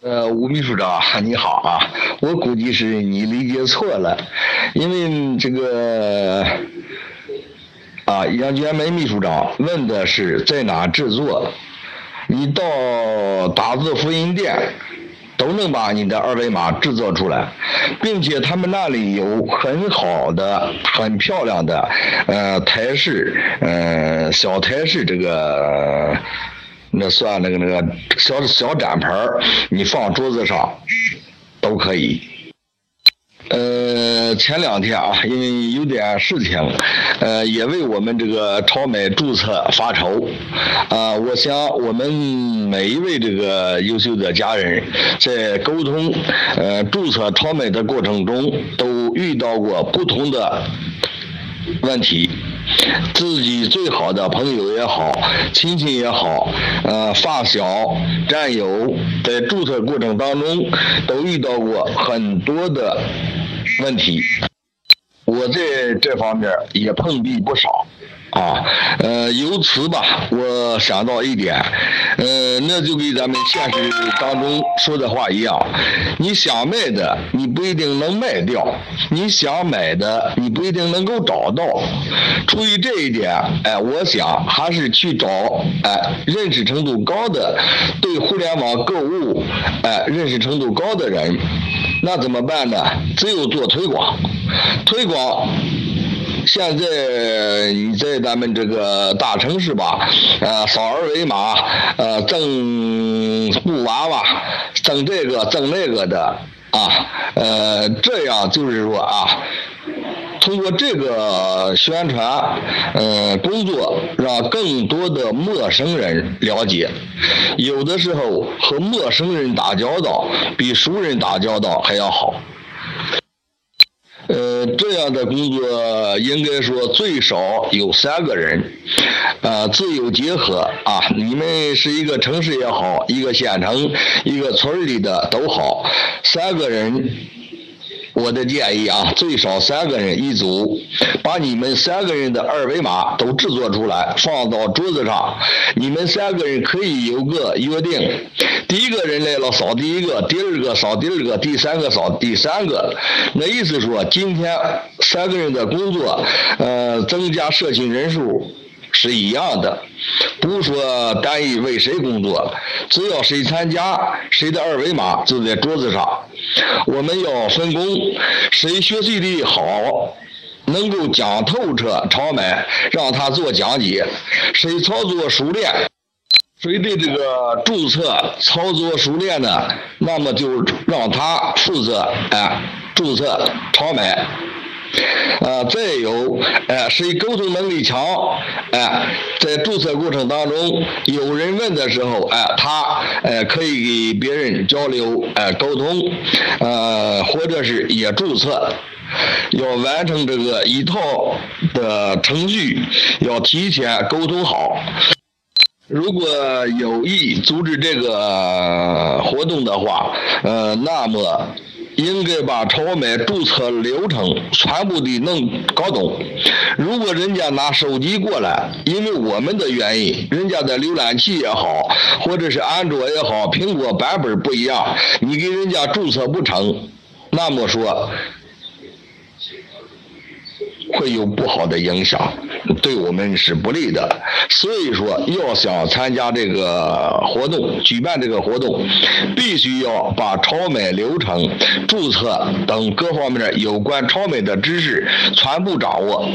呃，吴秘书长你好啊，我估计是你理解错了，因为这个啊，杨娟梅秘书长问的是在哪制作，你到打字复印店都能把你的二维码制作出来，并且他们那里有很好的、很漂亮的呃台式，呃小台式这个。那算那个那个小小展盘你放桌子上都可以。呃，前两天啊，因为有点事情，呃，也为我们这个超美注册发愁。啊，我想我们每一位这个优秀的家人在沟通呃注册超美的过程中，都遇到过不同的问题。自己最好的朋友也好，亲戚也好，呃，发小、战友，在注册过程当中都遇到过很多的问题。我在这方面也碰壁不少。啊，呃，由此吧，我想到一点，呃，那就跟咱们现实当中说的话一样，你想卖的，你不一定能卖掉；你想买的，你不一定能够找到。出于这一点，哎，我想还是去找哎认识程度高的，对互联网购物哎认识程度高的人。那怎么办呢？只有做推广，推广。现在你在咱们这个大城市吧，呃，扫二维码，呃，赠布娃娃，赠这个赠那个的啊，呃，这样就是说啊，通过这个宣传，呃，工作让更多的陌生人了解，有的时候和陌生人打交道比熟人打交道还要好。呃，这样的工作应该说最少有三个人，啊，自由结合啊，你们是一个城市也好，一个县城、一个村里的都好，三个人。我的建议啊，最少三个人一组，把你们三个人的二维码都制作出来，放到桌子上。你们三个人可以有个约定：第一个人来了扫第一个，第二个扫第二个，第三个扫第三个。那意思说，今天三个人的工作，呃，增加社群人数。是一样的，不说单一为谁工作，只要谁参加，谁的二维码就在桌子上。我们要分工，谁学习的好，能够讲透彻超买，让他做讲解；谁操作熟练，谁对这个注册操作熟练的，那么就让他负责哎注册超买。啊，再有，哎，谁沟通能力强，哎，在注册过程当中，有人问的时候，哎，他，哎，可以给别人交流，哎，沟通，呃，或者是也注册，要完成这个一套的程序，要提前沟通好。如果有意组织这个活动的话，呃，那么。应该把超买注册流程全部的弄搞懂。如果人家拿手机过来，因为我们的原因，人家的浏览器也好，或者是安卓也好，苹果版本不一样，你给人家注册不成，那么说。会有不好的影响，对我们是不利的。所以说，要想参加这个活动，举办这个活动，必须要把超美流程、注册等各方面有关超美的知识全部掌握。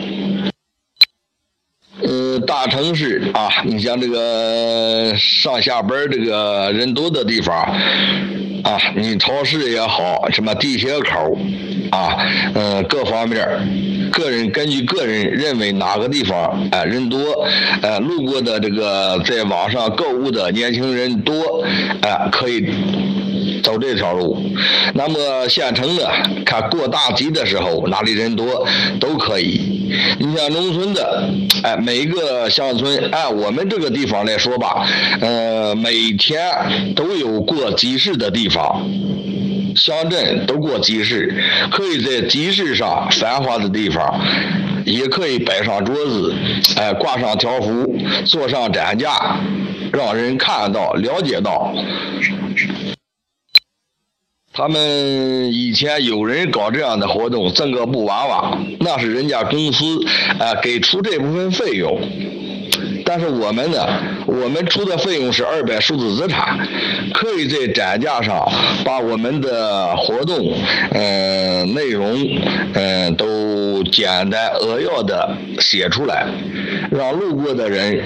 呃，大城市啊，你像这个上下班这个人多的地方啊，你超市也好，什么地铁口啊，呃，各方面。个人根据个人认为哪个地方哎人多，哎路过的这个在网上购物的年轻人多，哎可以走这条路。那么县城的看过大集的时候哪里人多都可以。你像农村的，哎每一个乡村按我们这个地方来说吧，呃每天都有过集市的地方。乡镇都过集市，可以在集市上繁华的地方，也可以摆上桌子，哎，挂上条幅，做上展架，让人看到、了解到。他们以前有人搞这样的活动，赠个布娃娃，那是人家公司啊给出这部分费用。但是我们呢，我们出的费用是二百数字资产，可以在展架上把我们的活动，嗯，内容，嗯，都简单扼要的写出来，让路过的人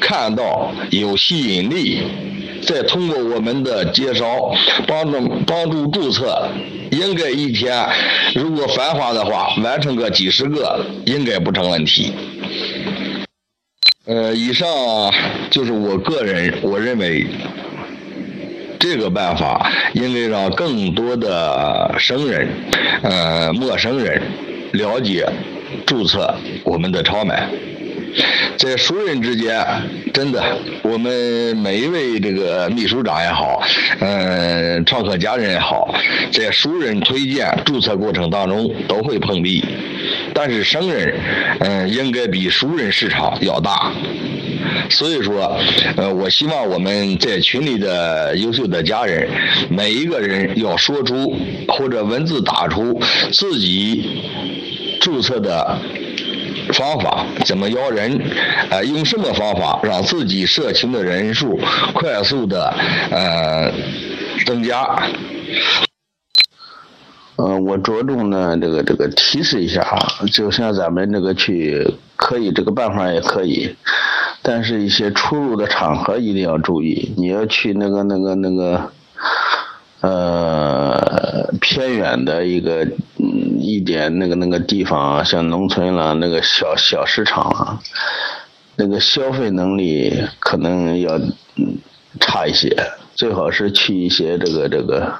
看到有吸引力，再通过我们的介绍帮助帮助注册，应该一天如果繁华的话，完成个几十个应该不成问题。呃，以上就是我个人我认为这个办法应该让更多的生人、呃陌生人了解注册我们的超买。在熟人之间，真的，我们每一位这个秘书长也好，嗯，创客家人也好，在熟人推荐注册过程当中都会碰壁。但是生人，嗯，应该比熟人市场要大，所以说，呃，我希望我们在群里的优秀的家人，每一个人要说出或者文字打出自己注册的方法，怎么邀人，呃，用什么方法让自己社群的人数快速的呃增加。呃，我着重呢，这个这个提示一下啊，就像咱们这个去可以这个办法也可以，但是一些出入的场合一定要注意。你要去那个那个那个，呃，偏远的一个一点那个那个地方，像农村了那个小小市场啊，那个消费能力可能要差一些，最好是去一些这个这个。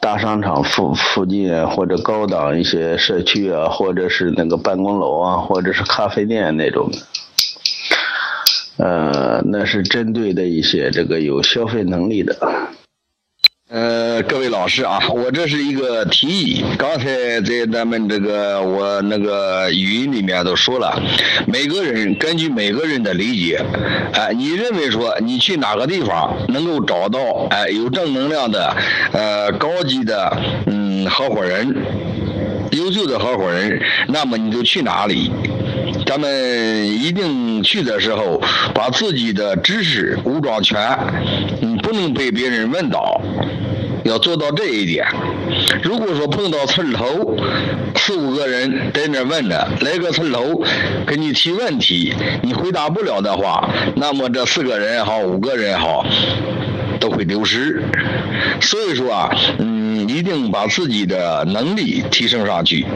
大商场附附近啊或者高档一些社区啊，或者是那个办公楼啊，或者是咖啡店那种的，呃，那是针对的一些这个有消费能力的。呃，各位老师啊，我这是一个提议。刚才在咱们这个我那个语音里面都说了，每个人根据每个人的理解，哎，你认为说你去哪个地方能够找到哎有正能量的呃高级的嗯合伙人，优秀的合伙人，那么你就去哪里。咱们一定去的时候，把自己的知识武装全，嗯，不能被别人问到，要做到这一点。如果说碰到刺头，四五个人在那问着，来个刺头给你提问题，你回答不了的话，那么这四个人也好，五个人也好，都会丢失。所以说啊，嗯，一定把自己的能力提升上去。